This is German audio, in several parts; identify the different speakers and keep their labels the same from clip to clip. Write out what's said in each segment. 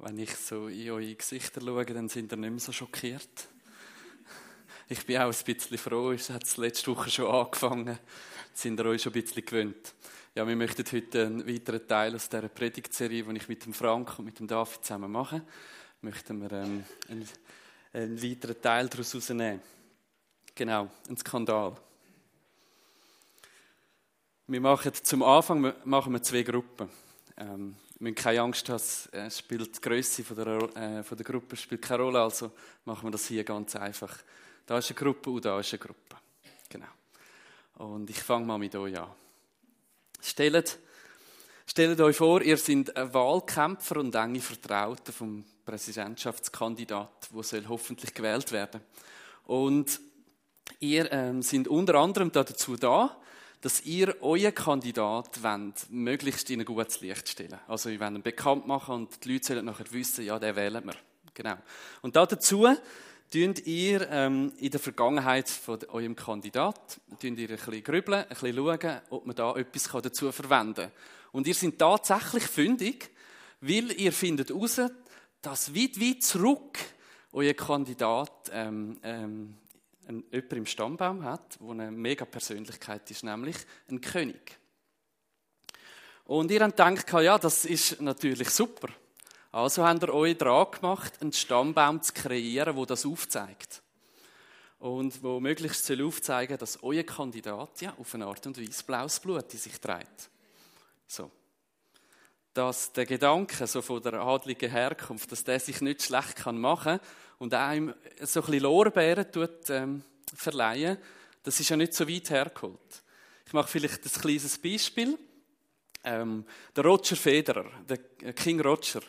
Speaker 1: Wenn ich so in eure Gesichter schaue, dann sind ihr nicht mehr so schockiert. Ich bin auch ein bisschen froh, es hat letzte Woche schon angefangen. Sind ihr euch schon ein bisschen gewöhnt. Ja, wir möchten heute einen weiteren Teil aus dieser Predigtserie, die ich mit dem Frank und mit dem David zusammen mache, möchten wir ähm, einen, einen weiteren Teil daraus herausnehmen. Genau, ein Skandal. Wir machen zum Anfang machen wir zwei Gruppen. Ähm, wir keine Angst, dass äh, spielt die Größe von der, äh, von der Gruppe spielt keine Rolle, also machen wir das hier ganz einfach. Da ist eine Gruppe und da ist eine Gruppe. Genau. Und ich fange mal mit euch an. Stellt, stellt euch vor, ihr seid Wahlkämpfer und enge Vertraute vom Präsidentschaftskandidat, der soll hoffentlich gewählt werden. Und ihr ähm, sind unter anderem dazu da, dass ihr euren Kandidat wollt, möglichst in ein gutes Licht stellen. Also, ihr wollt ihn bekannt machen und die Leute sollen nachher wissen, ja, den wählen wir. Genau. Und dazu tünt ihr ähm, in der Vergangenheit von eurem Kandidat, ihr ein bisschen grübeln, ein bisschen schauen, ob man da etwas dazu verwenden kann. Und ihr seid tatsächlich fündig, weil ihr findet heraus, dass weit, weit zurück euer Kandidat ähm, ähm, jemand im Stammbaum hat, der eine mega Persönlichkeit ist, nämlich ein König. Und ihr habt gedacht, ja, das ist natürlich super. Also habt ihr euch dran gemacht, einen Stammbaum zu kreieren, wo das aufzeigt. Und wo möglichst soll aufzeigen, dass euer Kandidat ja auf eine Art und Weise blaues Blut in sich trägt. So. Dass der Gedanke so von der adligen Herkunft, dass der sich nicht schlecht machen kann und einem so ein bisschen Lorbeeren tut, ähm, verleihen, das ist ja nicht so weit hergeholt. Ich mache vielleicht ein kleines Beispiel. Ähm, der Roger Federer, der King Roger,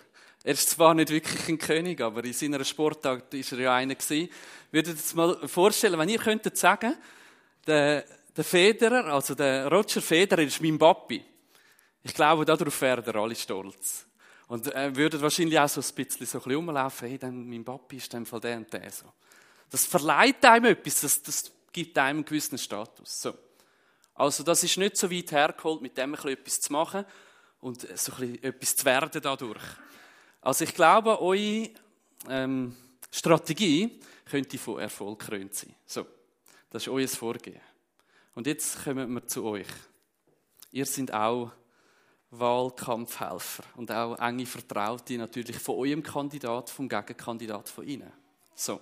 Speaker 1: er ist zwar nicht wirklich ein König, aber in seiner Sportart ist er ja einer gewesen. Würdet ihr mal vorstellen, wenn ihr könntet sagen, der, der Federer, also der Roger Federer ist mein Papi. Ich glaube, darauf wären alle stolz. Und äh, würden wahrscheinlich auch so ein bisschen so ein bisschen rumlaufen, hey, dann, mein Papi ist dem Fall der und der so. Das verleiht einem etwas, das, das gibt einem einen gewissen Status. So. Also das ist nicht so weit hergeholt, mit dem etwas zu machen und so ein bisschen etwas zu werden dadurch. Also ich glaube, eure ähm, Strategie könnte von Erfolg krönt sein. So, das ist euer Vorgehen. Und jetzt kommen wir zu euch. Ihr seid auch Wahlkampfhelfer und auch enge Vertraute natürlich von eurem Kandidat, vom Gegenkandidat von Ihnen. So.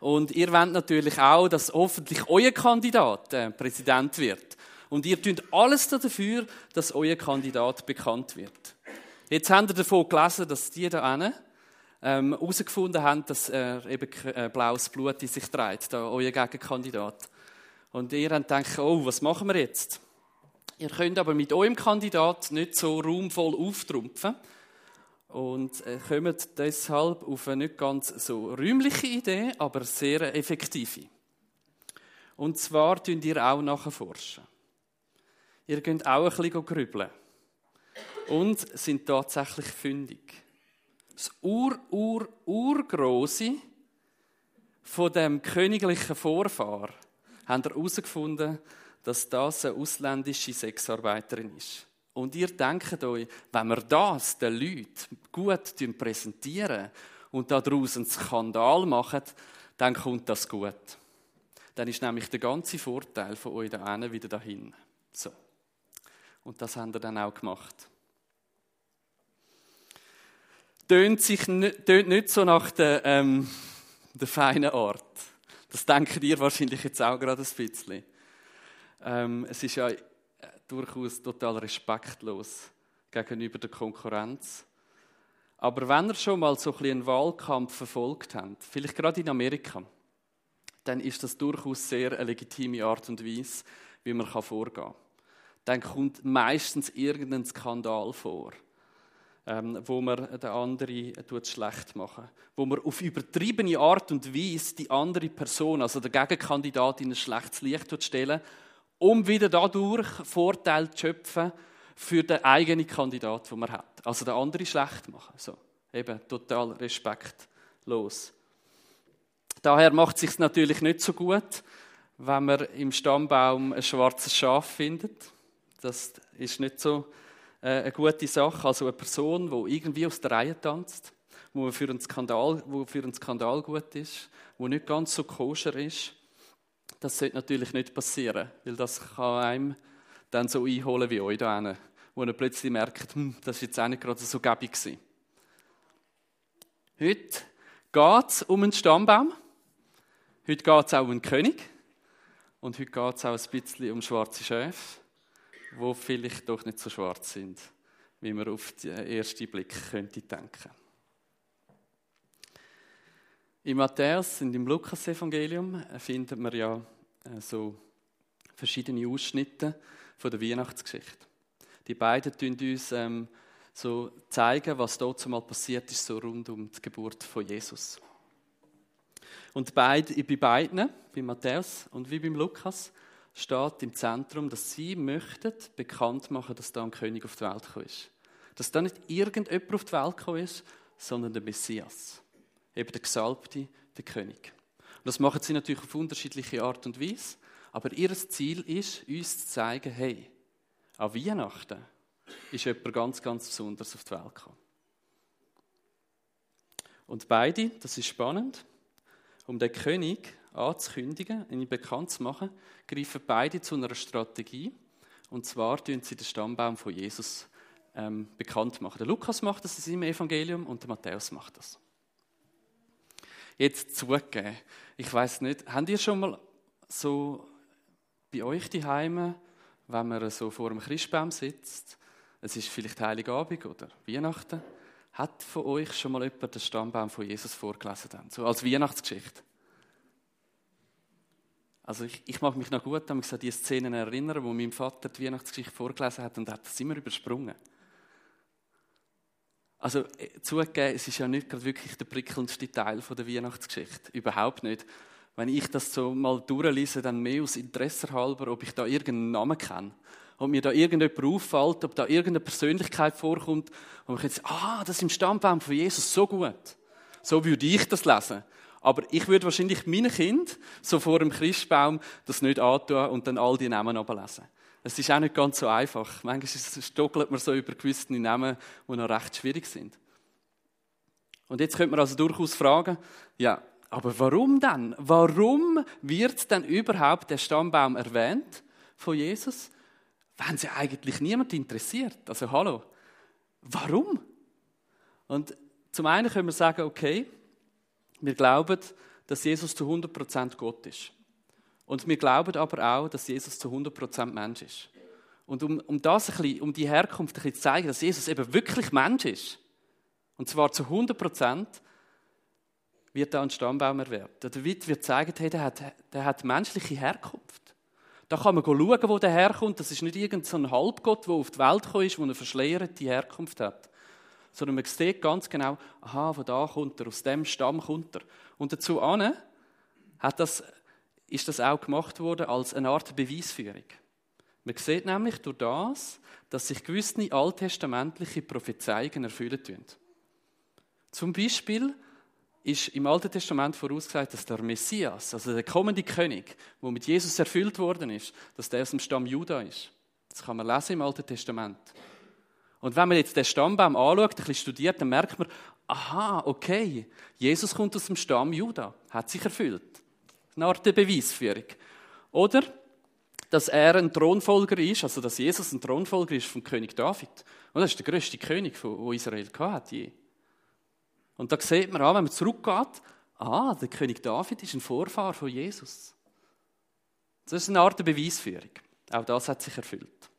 Speaker 1: Und ihr wollt natürlich auch, dass hoffentlich euer Kandidat äh, Präsident wird. Und ihr tut alles dafür, dass euer Kandidat bekannt wird. Jetzt habt ihr davon gelesen, dass die da hinten ähm, herausgefunden haben, dass er eben äh, blaues Blut in sich trägt, euer Gegenkandidat. Und ihr habt gedacht, oh, was machen wir jetzt? Ihr könnt aber mit eurem Kandidat nicht so raumvoll auftrumpfen und äh, kommt deshalb auf eine nicht ganz so räumliche Idee, aber sehr effektive. Und zwar tun ihr auch nachforschen. Ihr könnt auch ein bisschen grübeln und sind tatsächlich fündig. Das Ur, Ur, Urgroße von dem königlichen Vorfahr haben herausgefunden, dass das eine ausländische Sexarbeiterin ist. Und ihr denkt euch, wenn wir das den Leuten gut präsentieren und daraus einen Skandal machen, dann kommt das gut. Dann ist nämlich der ganze Vorteil von euch da wieder dahin. So. Und das haben wir dann auch gemacht tönt, sich, tönt nicht so nach der, ähm, der feinen Art. Das denkt ihr wahrscheinlich jetzt auch gerade ein bisschen. Ähm, es ist ja äh, durchaus total respektlos gegenüber der Konkurrenz. Aber wenn ihr schon mal so einen Wahlkampf verfolgt habt, vielleicht gerade in Amerika, dann ist das durchaus sehr eine legitime Art und Weise, wie man vorgehen kann. Dann kommt meistens irgendein Skandal vor ähm, wo man den anderen schlecht machen Wo man auf übertriebene Art und Weise die andere Person, also der Gegenkandidat, in ein schlechtes Licht stellen, um wieder dadurch Vorteil zu schöpfen für den eigenen Kandidat, den man hat. Also den anderen schlecht machen. So, eben total respektlos. Daher macht es sich natürlich nicht so gut, wenn man im Stammbaum ein schwarzes Schaf findet. Das ist nicht so äh, eine gute Sache. Also eine Person, die irgendwie aus der Reihe tanzt, wo für einen Skandal, für einen Skandal gut ist, wo nicht ganz so koscher ist. Das sollte natürlich nicht passieren, weil das kann einem dann so einholen wie euch da wo ihr plötzlich merkt, hm, das ist jetzt auch nicht gerade so gäbig gewesen. Heute geht es um einen Stammbaum. Heute geht es auch um einen König. Und heute geht es auch ein bisschen um schwarze Schäfe, die vielleicht doch nicht so schwarz sind, wie man auf den ersten Blick könnte denken. Im Matthäus und im Lukas-Evangelium findet man ja äh, so verschiedene Ausschnitte von der Weihnachtsgeschichte. Die beiden tun uns ähm, so zeigen, was dort mal passiert ist, so rund um die Geburt von Jesus. Und bei beiden, bei Matthäus und wie beim Lukas, steht im Zentrum, dass sie möchten bekannt machen, dass da ein König auf die Welt gekommen ist. Dass da nicht irgendjemand auf die Welt gekommen ist, sondern der Messias. Eben der Gesalbte, der König. Und das machen sie natürlich auf unterschiedliche Art und Weise. Aber ihr Ziel ist, uns zu zeigen, hey, an Weihnachten ist jemand ganz, ganz besonders auf die Welt gekommen. Und beide, das ist spannend, um den König anzukündigen, ihn bekannt zu machen, greifen beide zu einer Strategie. Und zwar tun sie den Stammbaum von Jesus ähm, bekannt machen. Der Lukas macht das in seinem Evangelium und der Matthäus macht das. Jetzt zugeben, ich weiß nicht, habt ihr schon mal so bei euch die Heime, wenn man so vor dem Christbaum sitzt, es ist vielleicht Heiligabend oder Weihnachten, hat von euch schon mal jemand den Stammbaum von Jesus vorgelesen, dann, so als Weihnachtsgeschichte? Also ich, ich mag mich noch gut an die Szenen erinnern, wo mein Vater die Weihnachtsgeschichte vorgelesen hat und hat das immer übersprungen. Also äh, zugegeben, es ist ja nicht gerade wirklich der prickelndste Teil der Weihnachtsgeschichte. Überhaupt nicht. Wenn ich das so mal durchlese, dann mehr aus Interesse halber, ob ich da irgendeinen Namen kenne. Ob mir da irgendjemand auffällt, ob da irgendeine Persönlichkeit vorkommt, wo ich jetzt, ah, das ist im Stammbaum von Jesus so gut. So würde ich das lesen. Aber ich würde wahrscheinlich meinen Kind so vor dem Christbaum das nicht antun und dann all die Namen ablesen. Es ist auch nicht ganz so einfach. Manchmal stockelt man so über gewisse Namen, die noch recht schwierig sind. Und jetzt könnte man also durchaus fragen, ja, aber warum dann? Warum wird denn überhaupt der Stammbaum erwähnt von Jesus, wenn sie eigentlich niemand interessiert? Also hallo, warum? Und zum einen können wir sagen, okay, wir glauben, dass Jesus zu 100% Gott ist. Und wir glauben aber auch, dass Jesus zu 100% Mensch ist. Und um, um das ein bisschen, um die Herkunft ein bisschen zu zeigen, dass Jesus eben wirklich Mensch ist, und zwar zu 100%, wird da ein Stammbaum erwähnt. Der David wird zeigen, hey, der, hat, der hat menschliche Herkunft. Da kann man schauen, wo der herkommt. Das ist nicht irgendein Halbgott, der auf die Welt gekommen ist, der eine verschleierte Herkunft hat. Sondern man sieht ganz genau, aha, von da kommt er, aus dem Stamm kommt er. Und dazu hat das ist das auch gemacht worden als eine Art Beweisführung. Man sieht nämlich durch das, dass sich gewisse alttestamentliche Prophezeiungen erfüllen tun. Zum Beispiel ist im Alten Testament vorausgesagt, dass der Messias, also der kommende König, wo mit Jesus erfüllt worden ist, dass der aus dem Stamm Juda ist. Das kann man lesen im Alten Testament. Und wenn man jetzt den Stammbaum anschaut, ein bisschen studiert, dann merkt man, aha, okay, Jesus kommt aus dem Stamm Juda, hat sich erfüllt eine Art der Beweisführung. Oder, dass er ein Thronfolger ist, also dass Jesus ein Thronfolger ist vom König David. Und das ist der größte König, den Israel je. Und da sieht man an, wenn man zurückgeht, ah, der König David ist ein Vorfahr von Jesus. Das ist eine Art der Beweisführung. Auch das hat sich erfüllt.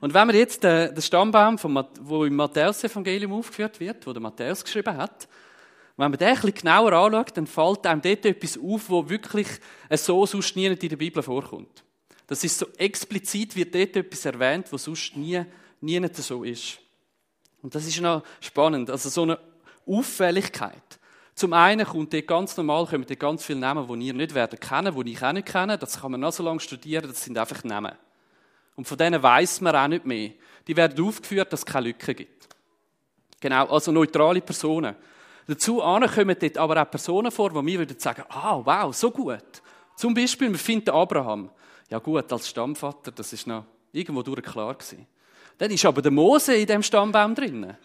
Speaker 1: Und wenn man jetzt den, Stammbaum, wo im Matthäus-Evangelium aufgeführt wird, wo der Matthäus geschrieben hat, wenn man den ein genauer anschaut, dann fällt einem dort etwas auf, wo wirklich so sonst nie in der Bibel vorkommt. Das ist so explizit, wird dort etwas erwähnt, was sonst nie, nie so ist. Und das ist noch spannend. Also so eine Auffälligkeit. Zum einen kommt dort ganz normal, kommen dort ganz viele Namen, die ihr nicht werden kennen, die ich auch nicht kenne. Das kann man noch so lange studieren, das sind einfach Namen. Und von denen weiß man auch nicht mehr. Die werden aufgeführt, dass es keine Lücken gibt. Genau, also neutrale Personen. Dazu kommen dort aber auch Personen vor, die wir sagen, ah, wow, so gut. Zum Beispiel, wir finden Abraham. Ja gut, als Stammvater, das ist noch irgendwo durch klar gewesen. Dann ist aber der Mose in dem Stammbaum drinnen.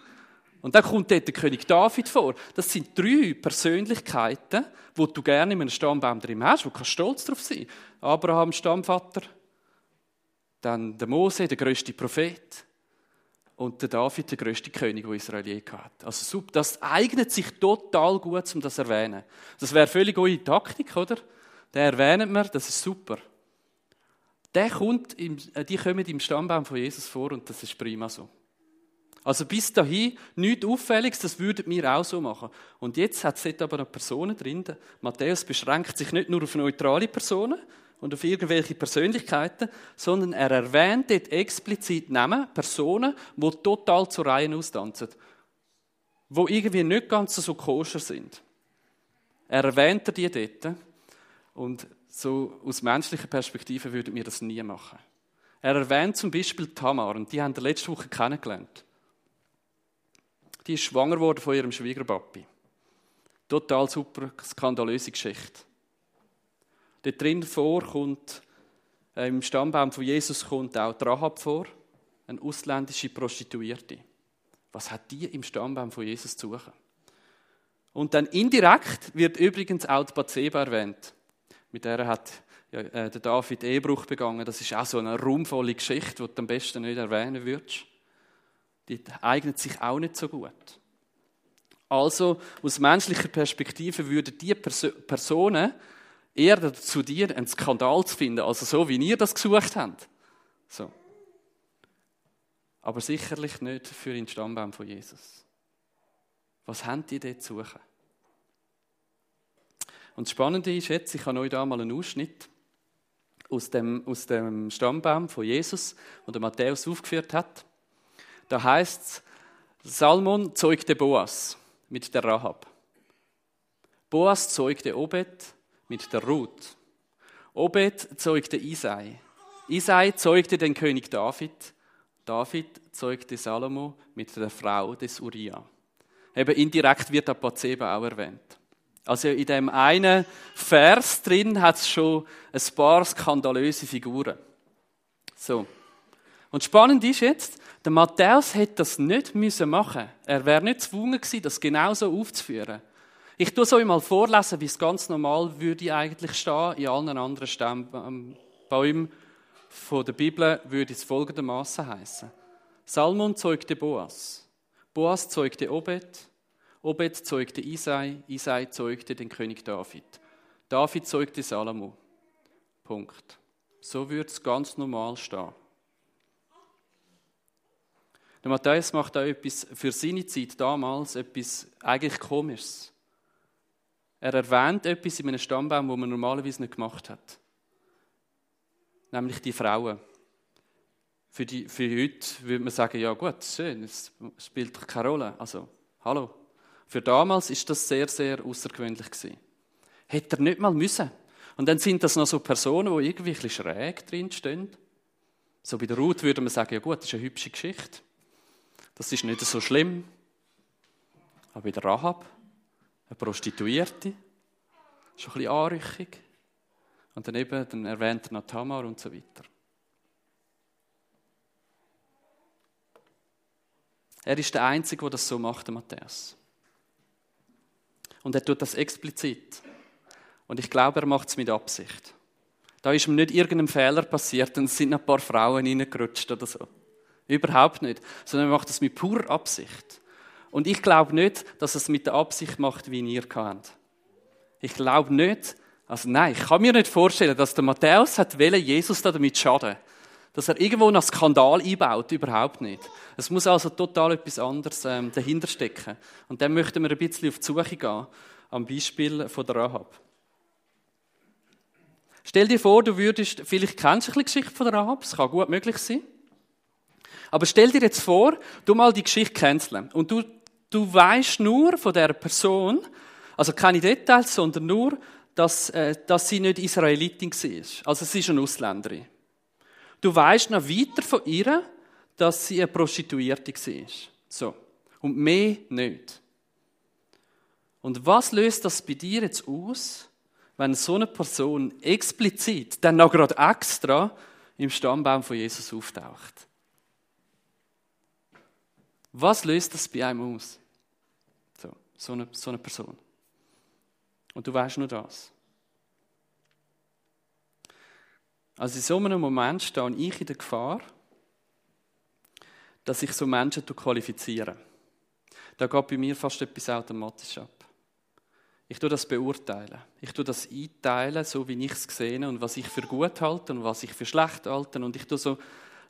Speaker 1: Und dann kommt dort der König David vor. Das sind drei Persönlichkeiten, wo du gerne in einem Stammbaum drin hast, wo du stolz drauf sein Abraham, Stammvater, dann der Mose, der größte Prophet und der David, der größte König, den Israel je hat. Also das eignet sich total gut, um das zu erwähnen. Das wäre völlig eure Taktik, oder? Den erwähnen wir, das ist super. Der kommt im, äh, die kommen im Stammbaum von Jesus vor und das ist prima so. Also bis dahin nichts Auffälliges, das würden wir auch so machen. Und jetzt hat es aber noch Personen drin. Matthäus beschränkt sich nicht nur auf neutrale Personen und auf irgendwelche Persönlichkeiten, sondern er erwähnt dort explizit Namen, Personen, die total zu Reihen austanzen. Die irgendwie nicht ganz so koscher sind. Er erwähnt die dort. Und so aus menschlicher Perspektive würden wir das nie machen. Er erwähnt zum Beispiel Tamar, und die haben wir letzte Woche kennengelernt. Die ist schwanger geworden von ihrem Schwiegerpapi. Total super, skandalöse Geschichte. Dort drin vor kommt, äh, im Stammbaum von Jesus kommt auch Rahab vor, eine ausländische Prostituierte. Was hat die im Stammbaum von Jesus zu suchen? Und dann indirekt wird übrigens auch die Bathseba erwähnt. Mit der hat ja, äh, der David Ehebruch begangen. Das ist auch so eine ruhmvolle Geschichte, die du am besten nicht erwähnen würdest die eignet sich auch nicht so gut. Also aus menschlicher Perspektive würden die Perso Personen eher dazu dienen, einen Skandal zu finden, also so, wie ihr das gesucht habt. So. Aber sicherlich nicht für den Stammbaum von Jesus. Was haben die dort zu suchen? Und das Spannende ist jetzt, ich habe euch da mal einen Ausschnitt aus dem, aus dem Stammbaum von Jesus, den Matthäus aufgeführt hat. Da heißt es, Salmon zeugte Boas mit der Rahab. Boas zeugte Obed mit der Ruth. Obed zeugte Isai. Isai zeugte den König David. David zeugte Salomo mit der Frau des Uriah. Eben indirekt wird der Bathseba auch erwähnt. Also in dem einen Vers drin hat es schon ein paar skandalöse Figuren. So. Und spannend ist jetzt, der Matthäus hätte das nicht müssen machen. Er wäre nicht gezwungen gewesen, das genauso aufzuführen. Ich tue es euch mal vorlesen, wie es ganz normal würde eigentlich stehen in allen anderen Stammbäumen von der Bibel würde es folgendermaßen heißen: Salmon zeugte Boas, Boas zeugte Obed, Obed zeugte Isai, Isai zeugte den König David, David zeugte Salomo. Punkt. So würde es ganz normal stehen. Der Matthäus macht auch etwas für seine Zeit damals, etwas eigentlich Komisches. Er erwähnt etwas in einem Stammbaum, wo man normalerweise nicht gemacht hat. Nämlich die Frauen. Für, die, für heute würde man sagen, ja gut, schön, es spielt keine Rolle. Also, hallo. Für damals ist das sehr, sehr außergewöhnlich. Hätte er nicht mal müssen. Und dann sind das noch so Personen, die irgendwie ein bisschen schräg drin stehen. So bei der Ruth würde man sagen, ja gut, das ist eine hübsche Geschichte. Das ist nicht so schlimm. Aber bei der Rahab, eine Prostituierte, schon ein bisschen anrüchig. Und dann eben, dann erwähnt er noch Tamar und so weiter. Er ist der Einzige, der das so macht, der Matthäus. Und er tut das explizit. Und ich glaube, er macht es mit Absicht. Da ist ihm nicht irgendein Fehler passiert und es sind ein paar Frauen reingerutscht oder so. Überhaupt nicht. Sondern er macht es mit purer Absicht. Und ich glaube nicht, dass es mit der Absicht macht, wie ihr kennt. Ich glaube nicht, also nein, ich kann mir nicht vorstellen, dass der Matthäus hat wollen, Jesus da damit schaden. Dass er irgendwo einen Skandal einbaut, überhaupt nicht. Es muss also total etwas anderes ähm, dahinter stecken. Und dann möchten wir ein bisschen auf die Suche gehen, am Beispiel von der Rahab. Stell dir vor, du würdest, vielleicht kennst du ein die Geschichte von der Rahab, es kann gut möglich sein. Aber stell dir jetzt vor, du mal die Geschichte canceln und du, du weißt nur von der Person, also keine Details, sondern nur, dass, äh, dass sie nicht Israelitin war. Also sie ist eine Ausländerin. Du weißt noch weiter von ihr, dass sie eine Prostituierte war. So. Und mehr nicht. Und was löst das bei dir jetzt aus, wenn so eine Person explizit, dann noch gerade extra, im Stammbaum von Jesus auftaucht? Was löst das bei einem aus? So, eine, so eine Person. Und du weißt nur das. Also in so einem Moment stehe ich in der Gefahr, dass ich so Menschen qualifiziere. Da geht bei mir fast etwas automatisch ab. Ich tue das beurteilen. Ich tue das einteilen, so wie ich es sehe und was ich für gut halte und was ich für schlecht halte. Und ich tue so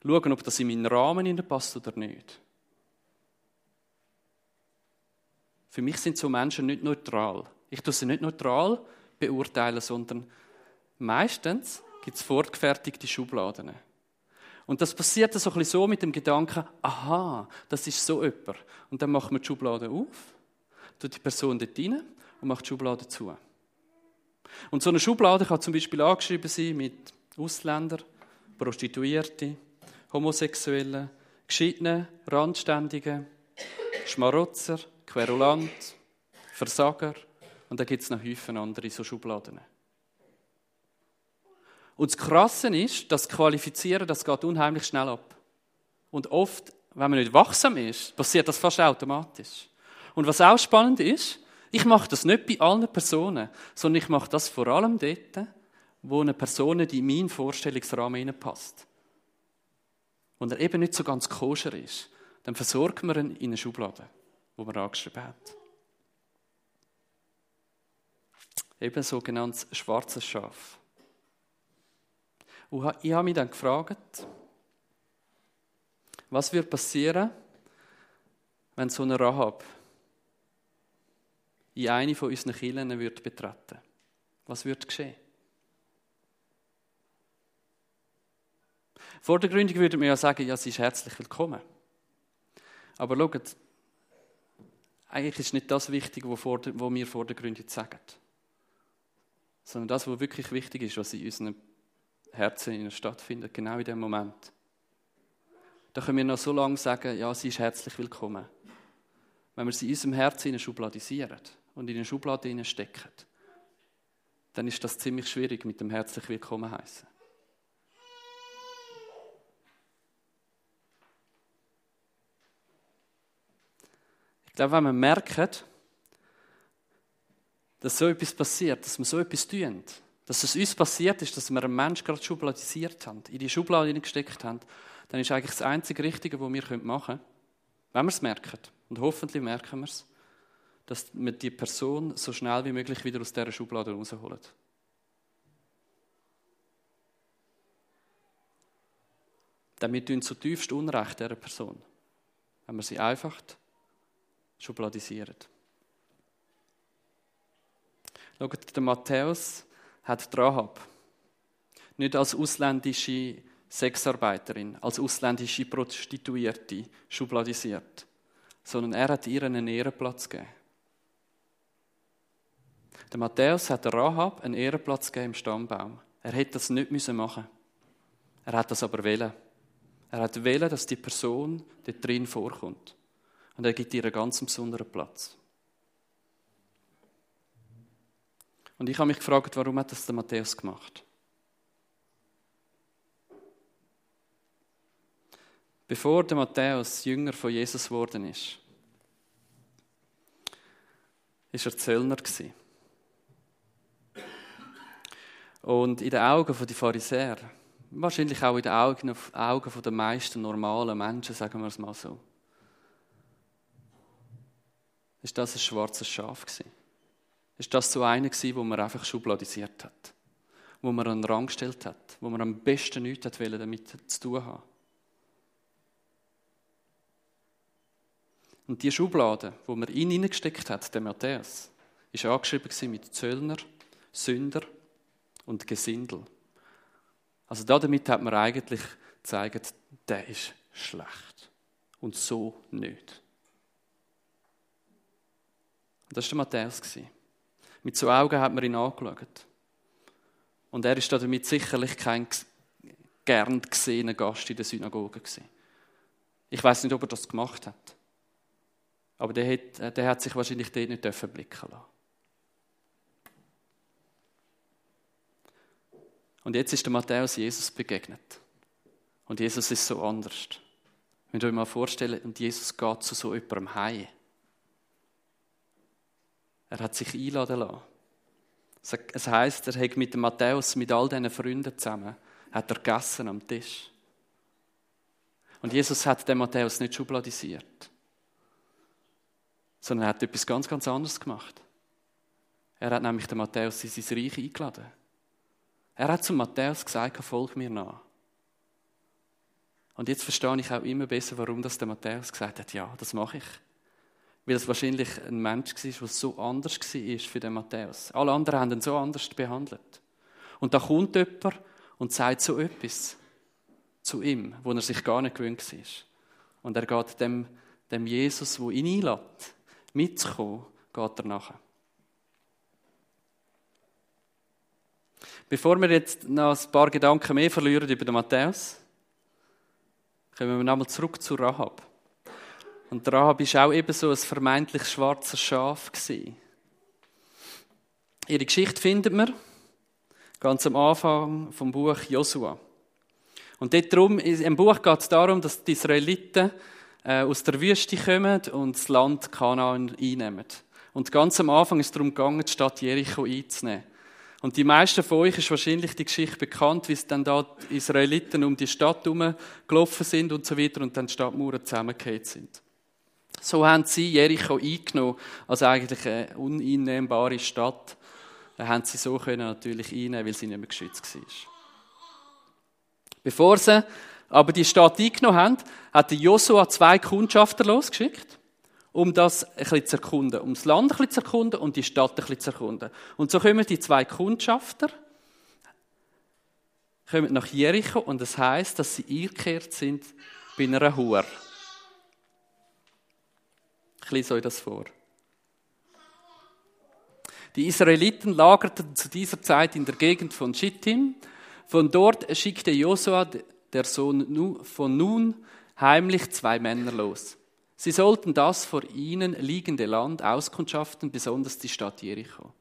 Speaker 1: schauen, ob das in meinen Rahmen passt oder nicht. Für mich sind so Menschen nicht neutral. Ich tue sie nicht neutral beurteilen, sondern meistens gibt es fortgefertigte Schubladen. Und das passiert so ein so mit dem Gedanken, aha, das ist so jemand. Und dann macht man die Schublade auf, tut die Person dort rein und macht die Schublade zu. Und so eine Schublade kann zum Beispiel angeschrieben sein mit Ausländern, Prostituierte, Homosexuellen, Geschiedenen, Randständigen, Schmarotzer, Querulant, Versager und dann gibt es noch Häufen andere so Schubladen. Und das Krasse ist, das Qualifizieren, das geht unheimlich schnell ab. Und oft, wenn man nicht wachsam ist, passiert das fast automatisch. Und was auch spannend ist, ich mache das nicht bei allen Personen, sondern ich mache das vor allem dort, wo eine Person in meinen Vorstellungsrahmen hineinpasst. Und er eben nicht so ganz koscher ist, dann versorgt man ihn in eine Schublade, wo man angeschrieben hat. Eben sogenanntes schwarzes Schaf. Und ich habe mich dann gefragt, was wird passieren, wenn so eine Rahab in eine von unseren Kirchen wird betreten? Was wird geschehen? Vor der Gründung würde man ja sagen, ja, sie ist herzlich willkommen. Aber schaut, eigentlich ist nicht das wichtig, was wir vor der Gründung sagen. Sondern das, was wirklich wichtig ist, was in unseren Herzen stattfindet, genau in dem Moment. Da können wir noch so lange sagen, ja, sie ist herzlich willkommen. Wenn wir sie in unserem Herzen schubladisieren und in eine Schublade stecken, dann ist das ziemlich schwierig mit dem herzlich willkommen heißen. Ich glaube, wenn wir merken, dass so etwas passiert, dass wir so etwas tun, dass es uns passiert ist, dass wir einen Menschen gerade schubladisiert haben, in die Schublade gesteckt haben, dann ist eigentlich das einzige Richtige, was wir machen können, wenn wir es merken, und hoffentlich merken wir es, dass wir die Person so schnell wie möglich wieder aus dieser Schublade rausholen. Wir tun zutiefst Unrecht dieser Person, wenn wir sie einfach schubladisieren. Schaut, der Matthäus hat Rahab nicht als ausländische Sexarbeiterin, als ausländische Prostituierte schubladisiert, sondern er hat ihr einen Ehrenplatz gegeben. Der Matthäus hat Rahab einen Ehrenplatz gegeben im Stammbaum. Er hätte das nicht machen müssen. Er hat das aber wählen. Er hat wählen, dass die Person dort drin vorkommt. Und er gibt ihr einen ganz besonderen Platz. Und ich habe mich gefragt, warum hat das der Matthäus gemacht? Bevor der Matthäus Jünger von Jesus geworden ist, ist er Zöllner gewesen. Und in den Augen der Pharisäer, wahrscheinlich auch in den Augen, Augen der meisten normalen Menschen, sagen wir es mal so, ist das ein schwarzes Schaf gewesen ist das so einer gewesen, wo man einfach schubladisiert hat. Wo man einen Rang gestellt hat. Wo man am besten nichts hat wollen, damit zu tun haben. Und die Schublade, wo man ihn hineingesteckt hat, der Matthäus, ist angeschrieben mit Zöllner, Sünder und Gesindel. Also damit hat man eigentlich gezeigt, der ist schlecht. Und so nicht. Und das war Matthäus. Mit so Augen hat man ihn angeschaut. Und er ist damit sicherlich kein gern gesehener Gast in der Synagoge. Ich weiß nicht, ob er das gemacht hat. Aber der hat, der hat sich wahrscheinlich dort nicht blicken lassen. Und jetzt ist der Matthäus Jesus begegnet. Und Jesus ist so anders. Wenn ihr euch mal vorstellen, und Jesus geht zu so jemandem heim. Er hat sich einladen lassen. Es heisst, er hat mit dem Matthäus, mit all diesen Freunden zusammen, hat er gegessen am Tisch. Und Jesus hat den Matthäus nicht schubladisiert, sondern er hat etwas ganz, ganz anderes gemacht. Er hat nämlich den Matthäus in sein Reich eingeladen. Er hat zum Matthäus gesagt, folg mir nach. Und jetzt verstehe ich auch immer besser, warum das der Matthäus gesagt hat, ja, das mache ich. Weil es wahrscheinlich ein Mensch war, der so anders war für den Matthäus. Alle anderen haben ihn so anders behandelt. Und da kommt jemand und sagt so etwas zu ihm, wo er sich gar nicht gewöhnt war. Und er geht dem, dem Jesus, wo ihn einlädt, mitzukommen, geht er nachher. Bevor wir jetzt noch ein paar Gedanken mehr verlieren über den Matthäus, kommen wir nochmal zurück zu Rahab. Und Rahab war auch eben so ein vermeintlich schwarzer Schaf. Gewesen. Ihre Geschichte findet man ganz am Anfang vom Buch Josua. Und dort drum, im Buch geht es darum, dass die Israeliten äh, aus der Wüste kommen und das Land Kanaan einnehmen. Und ganz am Anfang ist es darum gegangen, die Stadt Jericho einzunehmen. Und die meisten von euch ist wahrscheinlich die Geschichte bekannt, wie es dann da die Israeliten um die Stadt gelaufen sind und so weiter und dann die Stadtmauern zusammengekehrt sind. So haben sie Jericho eingenommen, also eigentlich eine uneinnehmbare Stadt. Da haben sie so können natürlich einnehmen, weil sie nicht mehr geschützt war. Bevor sie aber die Stadt eingenommen haben, hat Josua zwei Kundschafter losgeschickt um das ein bisschen zu erkunden, um das Land ein bisschen zu erkunden und die Stadt ein bisschen zu erkunden. Und so kommen die zwei Kundschafter kommen nach Jericho und das heißt, dass sie eingekehrt sind bei einer Hur. Ich lese euch das vor. Die Israeliten lagerten zu dieser Zeit in der Gegend von Schittim. Von dort schickte Josua, der Sohn von Nun, heimlich zwei Männer los. Sie sollten das vor ihnen liegende Land auskundschaften, besonders die Stadt Jericho.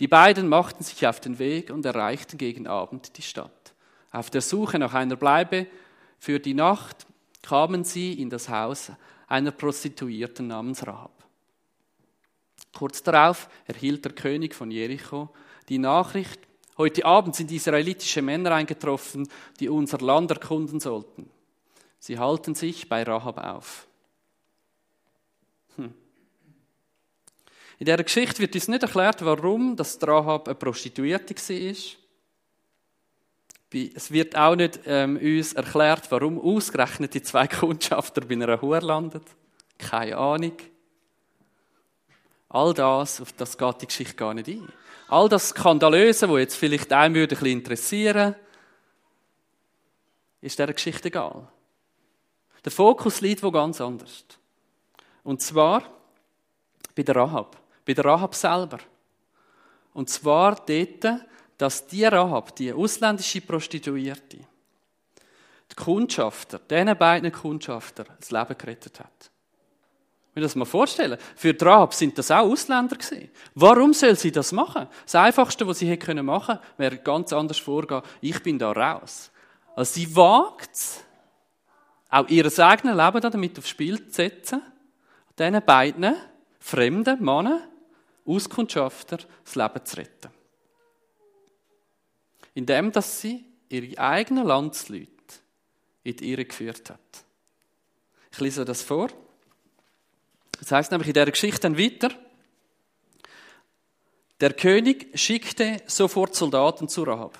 Speaker 1: Die beiden machten sich auf den Weg und erreichten gegen Abend die Stadt. Auf der Suche nach einer Bleibe für die Nacht kamen sie in das Haus einer Prostituierten namens Rahab. Kurz darauf erhielt der König von Jericho die Nachricht, heute Abend sind israelitische Männer eingetroffen, die unser Land erkunden sollten. Sie halten sich bei Rahab auf. Hm. In dieser Geschichte wird uns nicht erklärt, warum das Rahab eine Prostituierte war. Es wird auch nicht ähm, uns erklärt, warum ausgerechnet die zwei Kundschafter bei einer Hure landen. Keine Ahnung. All das, auf das geht die Geschichte gar nicht ein. All das Skandalöse, wo jetzt vielleicht einen würde ein interessieren, ist dieser Geschichte egal. Der Fokus liegt wo ganz anders. Und zwar bei der Rahab. Bei der Rahab selber. Und zwar dort, dass die Rahab, die ausländische Prostituierte, die Kundschafter, diesen beiden Kundschafter, das Leben gerettet hat. Ich das mal vorstellen. Für die Rahab sind das auch Ausländer gewesen. Warum soll sie das machen? Das Einfachste, was sie hätte machen können, wäre ganz anders vorgehen. Ich bin da raus. Also sie wagt auch ihr eigenes Leben damit aufs Spiel zu setzen diesen beiden fremden Männern, Auskundschafter, das Leben zu retten. Indem, dass sie ihre eigenen Landsleute in die Irre geführt hat. Ich lese das vor. Das heißt nämlich in der Geschichte dann weiter. Der König schickte sofort Soldaten zu Rahab.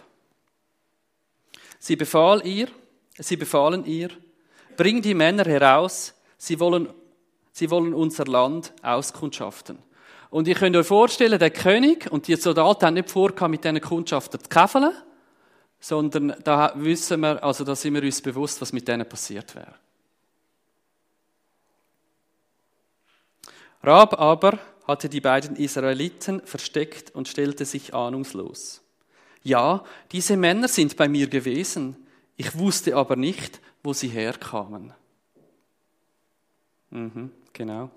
Speaker 1: Sie befahl ihr, sie befahlen ihr, bring die Männer heraus, sie wollen Sie wollen unser Land auskundschaften. Und ihr könnt euch vorstellen, der König und die Soldaten haben nicht vor, mit diesen Kundschaften zu käfeln, sondern da wissen wir, also da sind wir uns bewusst, was mit denen passiert wäre. Rab aber hatte die beiden Israeliten versteckt und stellte sich ahnungslos. Ja, diese Männer sind bei mir gewesen, ich wusste aber nicht, wo sie herkamen. Mhm. Genau.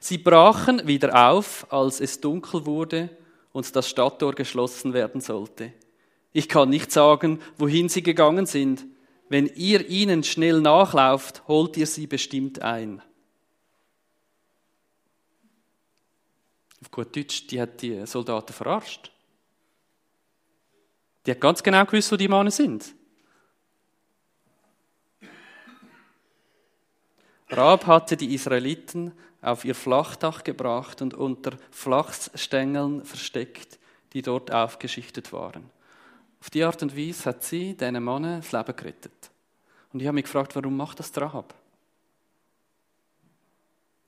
Speaker 1: Sie brachen wieder auf, als es dunkel wurde und das Stadttor geschlossen werden sollte. Ich kann nicht sagen, wohin sie gegangen sind.
Speaker 2: Wenn ihr ihnen schnell nachlauft, holt ihr sie bestimmt ein. Auf gut Deutsch, die hat die Soldaten verarscht. Die hat ganz genau gewusst, wo die Männer sind. Rab hatte die Israeliten auf ihr Flachdach gebracht und unter Flachsstängeln versteckt, die dort aufgeschichtet waren. Auf die Art und Weise hat sie diesen Männern das Leben gerettet. Und ich habe mich gefragt, warum macht das Rahab?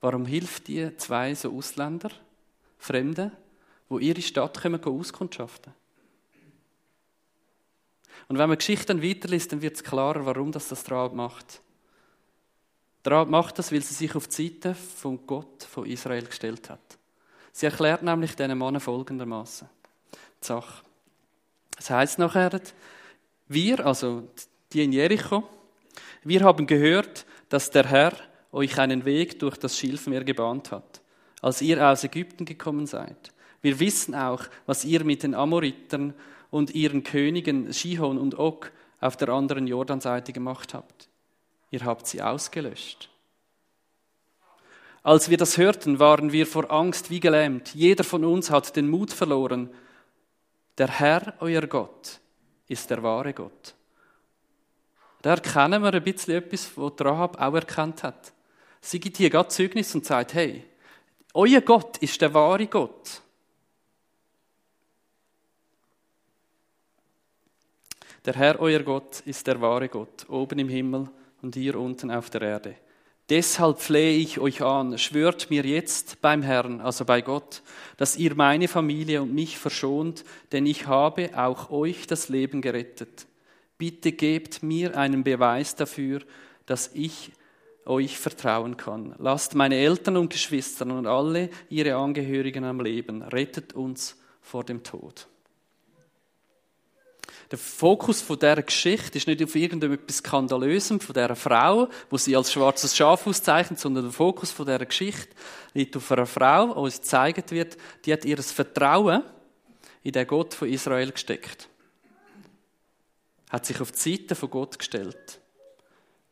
Speaker 2: Warum hilft die zwei so Ausländer, Fremde, wo ihre Stadt kommen, auskundschaften? Und wenn man Geschichten weiterliest, dann wird es klarer, warum das das Rahab macht. Macht das, weil sie sich auf die Seite von Gott von Israel gestellt hat. Sie erklärt nämlich diesen Mann folgendermaßen Sache. Es heißt nachher, wir, also die in Jericho, wir haben gehört, dass der Herr euch einen Weg durch das Schilfmeer gebahnt hat, als ihr aus Ägypten gekommen seid. Wir wissen auch, was ihr mit den Amoritern und ihren Königen Shihon und Og auf der anderen Jordanseite gemacht habt. Ihr habt sie ausgelöscht. Als wir das hörten, waren wir vor Angst wie gelähmt. Jeder von uns hat den Mut verloren. Der Herr, euer Gott, ist der wahre Gott. Da erkennen wir ein bisschen etwas, was Rahab auch erkannt hat. Sie gibt hier gerade Zeugnis und sagt, hey, euer Gott ist der wahre Gott. Der Herr, euer Gott, ist der wahre Gott, oben im Himmel und ihr unten auf der Erde. Deshalb flehe ich euch an, schwört mir jetzt beim Herrn, also bei Gott, dass ihr meine Familie und mich verschont, denn ich habe auch euch das Leben gerettet. Bitte gebt mir einen Beweis dafür, dass ich euch vertrauen kann. Lasst meine Eltern und Geschwister und alle ihre Angehörigen am Leben. Rettet uns vor dem Tod. Der Fokus von dieser Geschichte ist nicht auf irgendetwas Skandalösem von dieser Frau, wo sie als schwarzes Schaf auszeichnet, sondern der Fokus von dieser Geschichte liegt auf einer Frau, wo uns gezeigt wird, die hat ihr Vertrauen in den Gott von Israel gesteckt. Hat sich auf die Seite von Gott gestellt,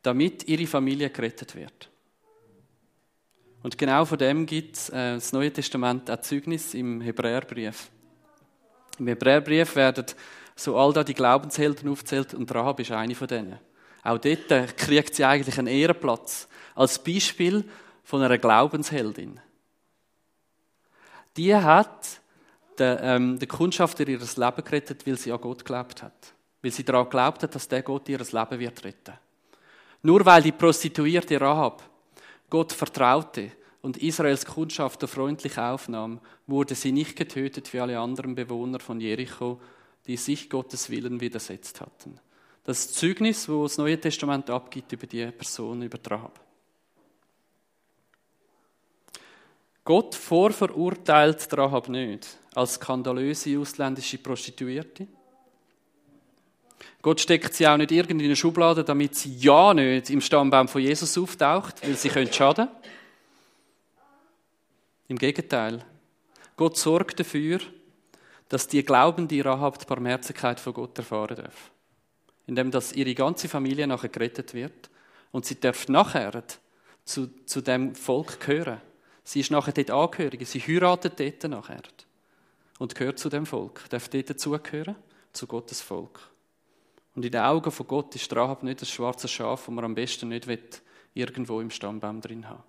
Speaker 2: damit ihre Familie gerettet wird. Und genau von dem gibt es äh, das Neue Testament ein Zeugnis im Hebräerbrief. Im Hebräerbrief werden so all da die Glaubenshelden aufzählt und Rahab ist eine von denen. Auch dort äh, kriegt sie eigentlich einen Ehrenplatz als Beispiel von einer Glaubensheldin. Die hat den, ähm, den Kundschafter ihres Leben gerettet, weil sie an Gott geglaubt hat. Weil sie daran geglaubt hat, dass der Gott ihr Leben wird retten. Nur weil die Prostituierte Rahab Gott vertraute und Israels Kundschafter freundlich aufnahm, wurde sie nicht getötet wie alle anderen Bewohner von Jericho, die sich Gottes Willen widersetzt hatten. Das Zeugnis, wo das Neue Testament abgibt über die Person, über Rahab. Gott vorverurteilt Rahab nicht als skandalöse ausländische Prostituierte. Gott steckt sie auch nicht irgendwie in eine Schublade, damit sie ja nicht im Stammbaum von Jesus auftaucht, weil sie schaden können. Im Gegenteil. Gott sorgt dafür, dass die glauben, die Rahab die Barmherzigkeit von Gott erfahren darf. Indem dass ihre ganze Familie nachher gerettet wird und sie darf nachher zu, zu dem Volk gehören. Sie ist nachher dort Angehörige, sie heiratet dort nachher und gehört zu dem Volk, darf dort dazugehören, zu Gottes Volk. Und in den Augen von Gott ist Rahab nicht das schwarze Schaf, das man am besten nicht will, irgendwo im Stammbaum drin haben.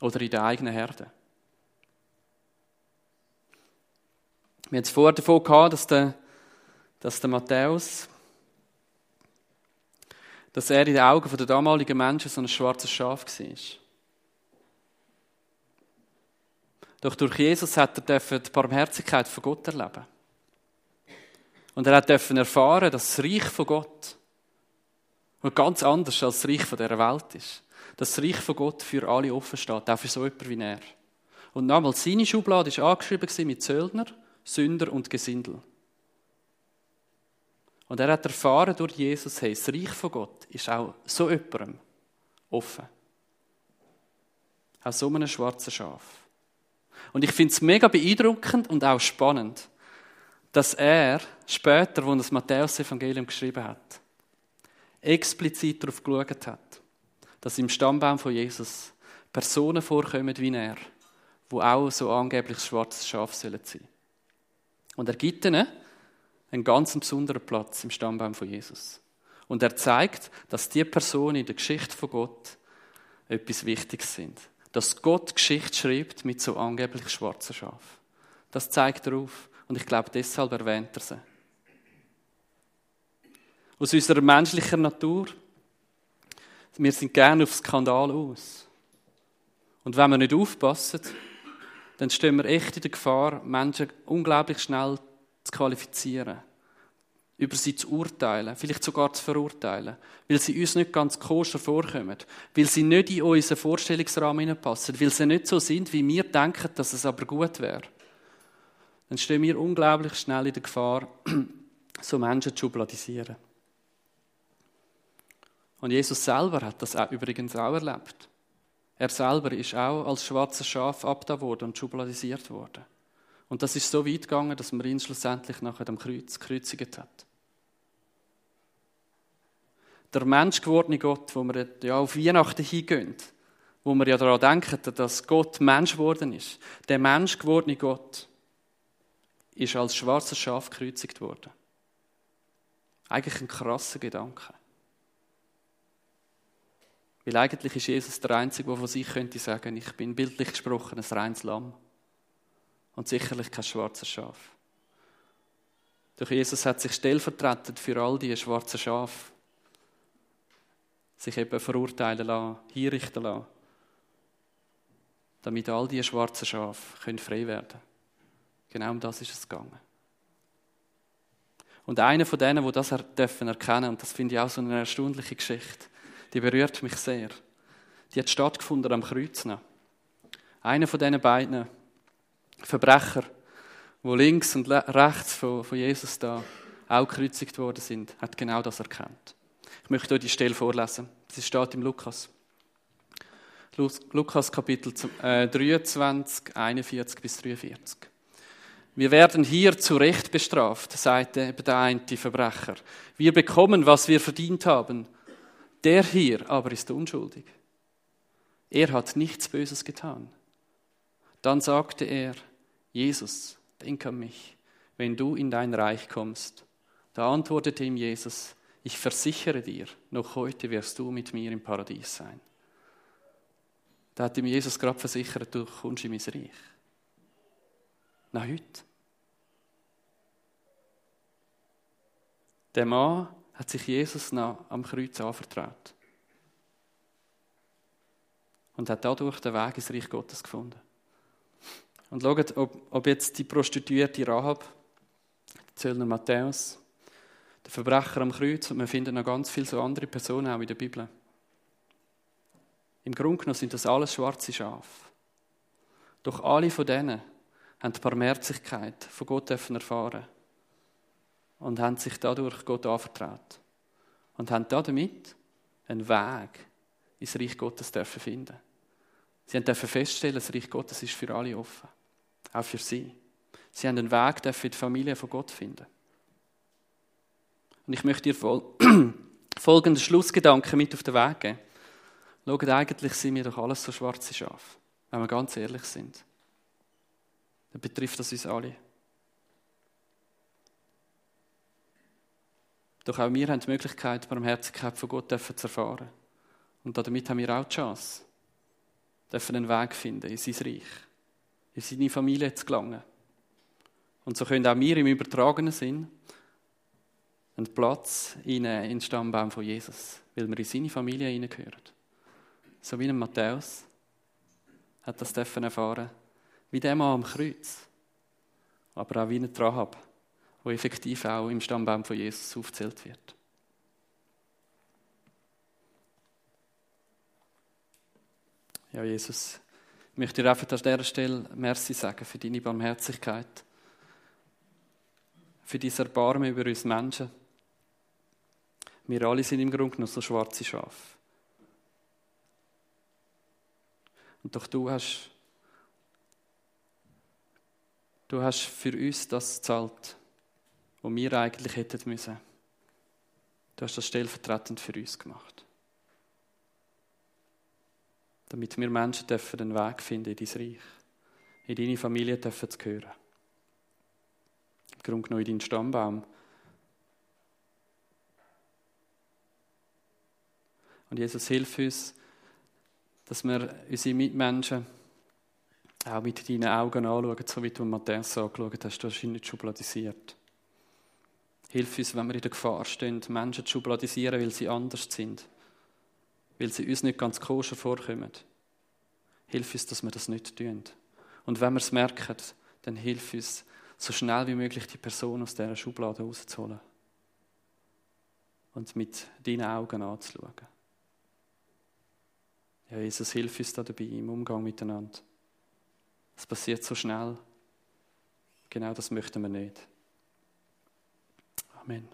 Speaker 2: Oder in der eigenen Herde. Wir haben es vorher davon gehabt, dass der, dass der Matthäus, dass er in den Augen der damaligen Menschen so ein schwarzes Schaf war. Doch durch Jesus hat er die Barmherzigkeit von Gott erleben. Und er hat erfahren, dass das Reich von Gott ganz anders als das Reich von dieser Welt ist. Dass das Reich von Gott für alle offen steht, auch für so jemanden wie er. Und damals seine Schublade war angeschrieben mit Zöllner Sünder und Gesindel. Und er hat erfahren durch Jesus, hey, das Reich von Gott ist auch so jemandem offen. Auch so einem schwarzen Schaf. Und ich finde es mega beeindruckend und auch spannend, dass er später, wo er das Matthäus-Evangelium geschrieben hat, explizit darauf geschaut hat, dass im Stammbaum von Jesus Personen vorkommen wie er, wo auch so angeblich schwarzes Schaf sollen sein. Und er gibt ihnen einen ganz besonderen Platz im Stammbaum von Jesus. Und er zeigt, dass die Personen in der Geschichte von Gott etwas Wichtiges sind. Dass Gott Geschichte schreibt mit so angeblich schwarzen Schaf. Das zeigt er auf. Und ich glaube, deshalb erwähnt er sie. Aus unserer menschlichen Natur, wir sind gerne auf Skandal aus. Und wenn wir nicht aufpassen, dann stehen wir echt in der Gefahr, Menschen unglaublich schnell zu qualifizieren, über sie zu urteilen, vielleicht sogar zu verurteilen, weil sie uns nicht ganz koscher vorkommen, weil sie nicht in unseren Vorstellungsrahmen passen, weil sie nicht so sind, wie wir denken, dass es aber gut wäre. Dann stehen wir unglaublich schnell in der Gefahr, so Menschen zu schubladisieren. Und Jesus selber hat das übrigens auch erlebt. Er selber ist auch als schwarzes Schaf abgetan und schubladisiert worden. Und das ist so weit gegangen, dass man ihn schlussendlich nachher dem Kreuz gekreuzigt hat. Der menschgewordene Gott, wo wir ja auf Weihnachten hingehen, wo wir ja daran denken, dass Gott Mensch geworden ist, der menschgewordene Gott ist als schwarzes Schaf gekreuzigt worden. Eigentlich ein krasser Gedanke. Weil eigentlich ist Jesus der Einzige, der von sich könnte sagen, ich bin bildlich gesprochen ein reines Lamm. Und sicherlich kein schwarzes Schaf. Doch Jesus hat sich stellvertretend für all die schwarzen Schafe sich eben verurteilen lassen, hinrichten lassen, damit all die schwarzen Schafe frei werden können. Genau um das ist es gegangen. Und einer von denen, wo das dürfen erkennen, und das finde ich auch so eine erstaunliche Geschichte, die berührt mich sehr. Die hat stattgefunden am Kreuz. Einer von diesen beiden Verbrecher, wo links und rechts von, Jesus da auch gekreuzigt worden sind, hat genau das erkannt. Ich möchte euch die Stelle vorlesen. Sie steht im Lukas. Lukas Kapitel 23, 41 äh, bis 43. Wir werden hier zu Recht bestraft, sagte der eine Verbrecher. Wir bekommen, was wir verdient haben. Der hier aber ist unschuldig. Er hat nichts Böses getan. Dann sagte er, Jesus, denk an mich, wenn du in dein Reich kommst. Da antwortete ihm Jesus, ich versichere dir, noch heute wirst du mit mir im Paradies sein. Da hat ihm Jesus gerade versichert, du kommst in mein Reich. Na heute. Der Mann hat sich Jesus am Kreuz anvertraut. Und hat dadurch den Weg ins Reich Gottes gefunden. Und schaut, ob, ob jetzt die Prostituierte Rahab, der Zöllner Matthäus, der Verbrecher am Kreuz, und wir finden noch ganz viele so andere Personen auch in der Bibel. Im Grunde genommen sind das alles schwarze Schafe. Doch alle von denen haben die Barmherzigkeit von Gott erfahren und haben sich dadurch Gott anvertraut. Und haben damit einen Weg ins Reich Gottes dürfen finden. Sie dürfen feststellen, das Reich Gottes ist für alle offen. Auch für sie. Sie haben einen Weg dürfen die Familie von Gott finden. Und ich möchte dir folgenden Schlussgedanken mit auf den Weg geben. Schaut, eigentlich sind wir doch alles so schwarze Schafe, wenn wir ganz ehrlich sind. Dann betrifft das uns alle. Doch auch wir haben die Möglichkeit, Barmherzigkeit von Gott zu erfahren. Und damit haben wir auch die Chance, dürfen einen Weg finden in sein Reich, in seine Familie zu gelangen. Und so können auch wir im übertragenen Sinn einen Platz in den Stammbaum von Jesus, weil wir in seine Familie hineingehören. So wie ein Matthäus hat das dürfen erfahren, wie der Mann am Kreuz, aber auch wie ein Rahab wo effektiv auch im Stammbaum von Jesus aufgezählt wird. Ja, Jesus, ich möchte dir einfach an dieser Stelle Merci sagen für deine Barmherzigkeit, für dein Erbarmen über uns Menschen. Wir alle sind im Grunde noch so schwarze Schafe. Und doch du hast, du hast für uns das gezahlt, wo wir eigentlich hätten müssen. Du hast das stellvertretend für uns gemacht. Damit wir Menschen dürfen den Weg finden in dein Reich. In deine Familie dürfen zu gehören. Im Grunde genommen in deinen Stammbaum. Und Jesus, hilf uns, dass wir unsere Mitmenschen auch mit deinen Augen anschauen, so wie du Matthäus angeschaut hast. Du hast ihn nicht schubladisiert. Hilf uns, wenn wir in der Gefahr stehen, Menschen zu schubladisieren, weil sie anders sind. Weil sie uns nicht ganz koscher vorkommen. Hilf uns, dass wir das nicht tun. Und wenn wir es merken, dann hilf uns, so schnell wie möglich die Person aus dieser Schublade rauszuholen. Und mit deinen Augen anzuschauen. Ja, Jesus, hilf uns da dabei im Umgang miteinander. Es passiert so schnell. Genau das möchten wir nicht. Amen.